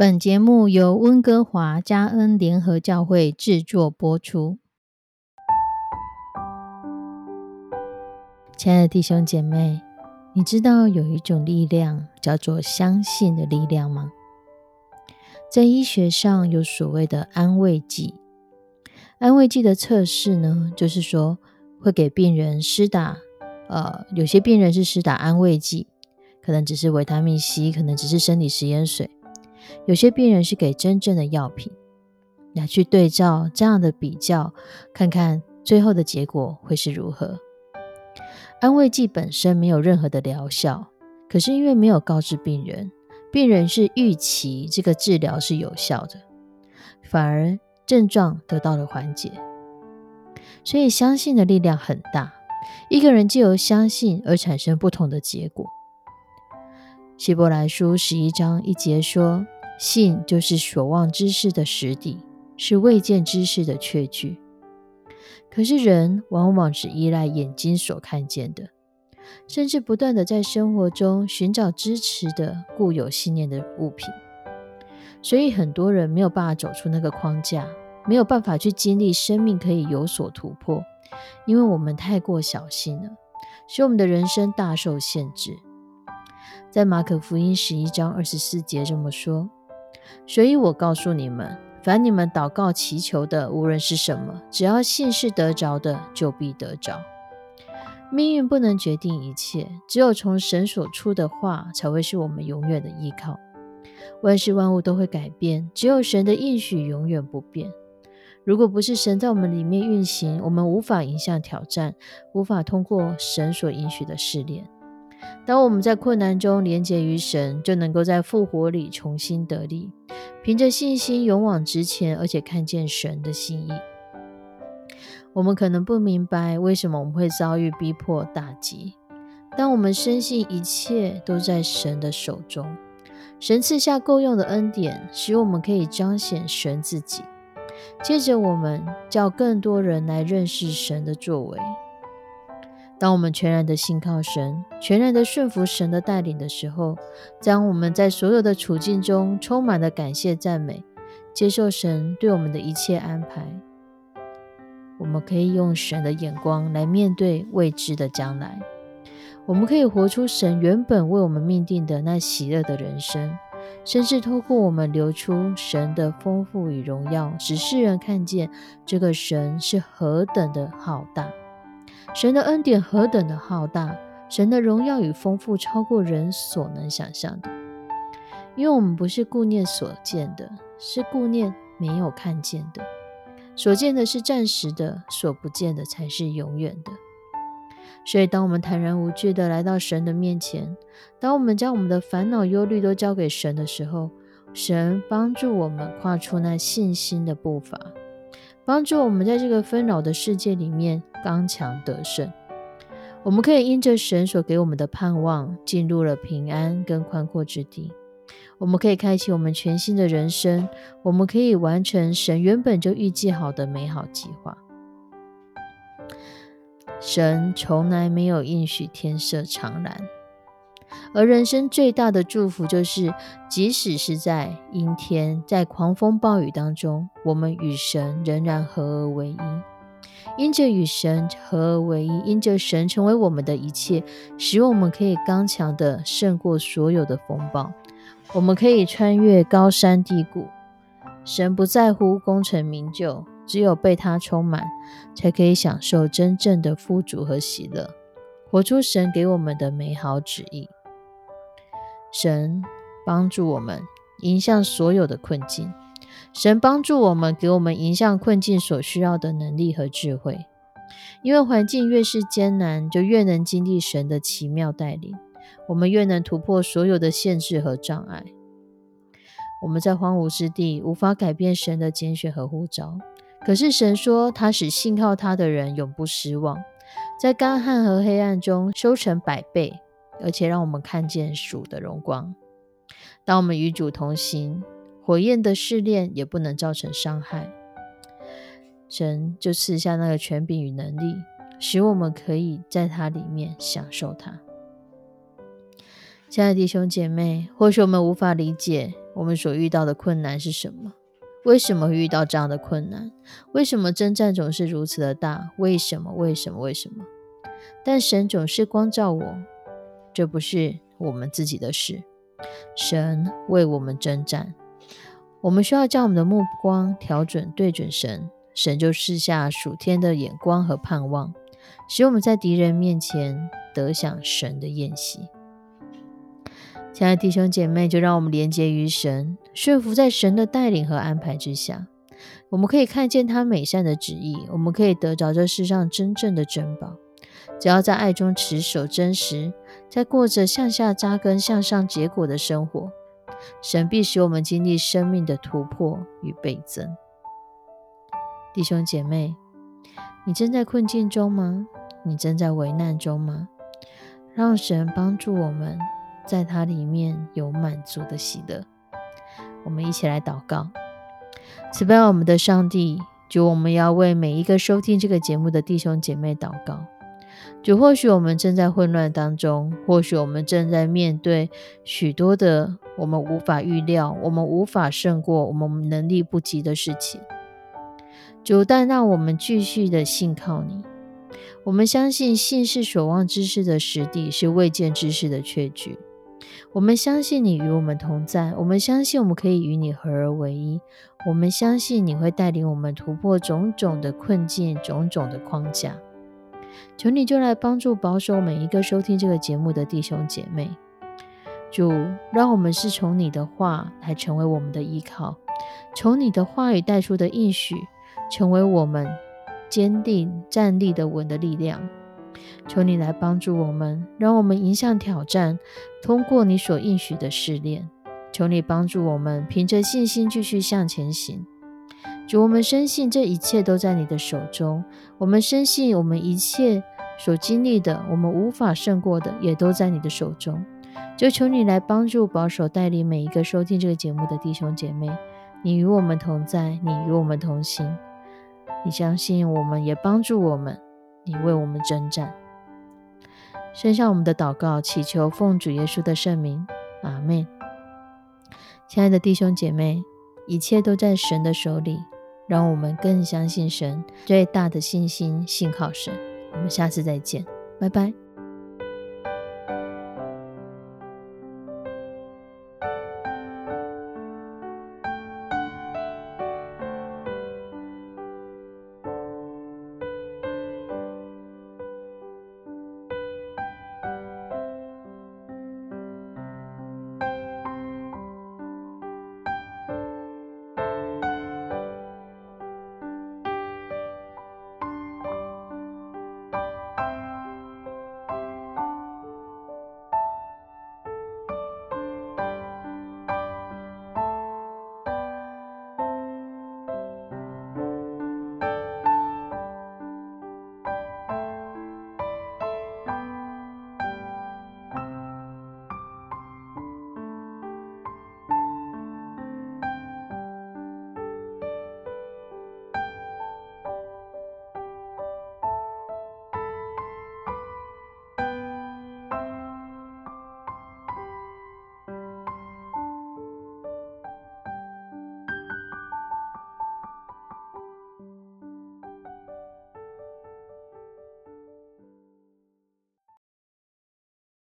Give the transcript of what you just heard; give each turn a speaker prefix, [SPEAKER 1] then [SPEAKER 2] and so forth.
[SPEAKER 1] 本节目由温哥华加恩联合教会制作播出。亲爱的弟兄姐妹，你知道有一种力量叫做相信的力量吗？在医学上有所谓的安慰剂。安慰剂的测试呢，就是说会给病人施打，呃，有些病人是施打安慰剂，可能只是维他命 C，可能只是生理食盐水。有些病人是给真正的药品，来去对照这样的比较，看看最后的结果会是如何。安慰剂本身没有任何的疗效，可是因为没有告知病人，病人是预期这个治疗是有效的，反而症状得到了缓解。所以相信的力量很大，一个人借由相信而产生不同的结果。希伯来书十一章一节说。信就是所望之事的实底，是未见之事的确据。可是人往往只依赖眼睛所看见的，甚至不断的在生活中寻找支持的固有信念的物品。所以很多人没有办法走出那个框架，没有办法去经历生命可以有所突破，因为我们太过小心了，使我们的人生大受限制。在马可福音十一章二十四节这么说。所以我告诉你们，凡你们祷告祈求的，无论是什么，只要信是得着的，就必得着。命运不能决定一切，只有从神所出的话，才会是我们永远的依靠。万事万物都会改变，只有神的应许永远不变。如果不是神在我们里面运行，我们无法迎向挑战，无法通过神所允许的试炼。当我们在困难中连结于神，就能够在复活里重新得力，凭着信心勇往直前，而且看见神的心意。我们可能不明白为什么我们会遭遇逼迫打击，当我们深信一切都在神的手中，神赐下够用的恩典，使我们可以彰显神自己。接着，我们叫更多人来认识神的作为。当我们全然的信靠神，全然的顺服神的带领的时候，将我们在所有的处境中充满了感谢赞美，接受神对我们的一切安排，我们可以用神的眼光来面对未知的将来。我们可以活出神原本为我们命定的那喜乐的人生，甚至透过我们流出神的丰富与荣耀，使世人看见这个神是何等的浩大。神的恩典何等的浩大，神的荣耀与丰富超过人所能想象的。因为我们不是顾念所见的，是顾念没有看见的。所见的是暂时的，所不见的才是永远的。所以，当我们坦然无惧的来到神的面前，当我们将我们的烦恼、忧虑都交给神的时候，神帮助我们跨出那信心的步伐。帮助我们在这个纷扰的世界里面刚强得胜。我们可以因着神所给我们的盼望，进入了平安跟宽阔之地。我们可以开启我们全新的人生。我们可以完成神原本就预计好的美好计划。神从来没有应许天色常蓝。而人生最大的祝福，就是即使是在阴天、在狂风暴雨当中，我们与神仍然合而为一。因着与神合而为一，因着神成为我们的一切，使我们可以刚强的胜过所有的风暴。我们可以穿越高山低谷。神不在乎功成名就，只有被他充满，才可以享受真正的富足和喜乐，活出神给我们的美好旨意。神帮助我们迎向所有的困境，神帮助我们，给我们迎向困境所需要的能力和智慧。因为环境越是艰难，就越能经历神的奇妙带领，我们越能突破所有的限制和障碍。我们在荒芜之地无法改变神的拣选和呼召，可是神说他使信靠他的人永不失望，在干旱和黑暗中收成百倍。而且让我们看见主的荣光。当我们与主同行，火焰的试炼也不能造成伤害。神就赐下那个权柄与能力，使我们可以在它里面享受它。亲爱的弟兄姐妹，或许我们无法理解我们所遇到的困难是什么？为什么会遇到这样的困难？为什么征战总是如此的大？为什么？为什么？为什么？但神总是光照我，这不是我们自己的事。神为我们征战，我们需要将我们的目光调准，对准神。神就赐下属天的眼光和盼望，使我们在敌人面前得享神的宴席。亲爱的弟兄姐妹，就让我们连接于神，顺服在神的带领和安排之下。我们可以看见他美善的旨意，我们可以得着这世上真正的珍宝。只要在爱中持守真实，在过着向下扎根、向上结果的生活，神必使我们经历生命的突破与倍增。弟兄姐妹，你正在困境中吗？你正在危难中吗？让神帮助我们，在它里面有满足的喜乐。我们一起来祷告：慈悲我们的上帝，主，我们要为每一个收听这个节目的弟兄姐妹祷告。主，或许我们正在混乱当中，或许我们正在面对许多的我们无法预料、我们无法胜过、我们能力不及的事情。主，但让我们继续的信靠你。我们相信，信是所望之事的实底，是未见之事的确据。我们相信你与我们同在，我们相信我们可以与你合而为一。我们相信你会带领我们突破种种的困境、种种的框架。求你就来帮助保守每一个收听这个节目的弟兄姐妹。主，让我们是从你的话来成为我们的依靠，从你的话语带出的应许。成为我们坚定站立的稳的力量，求你来帮助我们，让我们迎向挑战，通过你所应许的试炼。求你帮助我们，凭着信心继续向前行。主，我们深信这一切都在你的手中。我们深信我们一切所经历的，我们无法胜过的，也都在你的手中。就求你来帮助、保守、带领每一个收听这个节目的弟兄姐妹。你与我们同在，你与我们同行。你相信我们，也帮助我们。你为我们征战，伸下我们的祷告，祈求奉主耶稣的圣名，阿门。亲爱的弟兄姐妹，一切都在神的手里，让我们更相信神，最大的信心信靠神。我们下次再见，拜拜。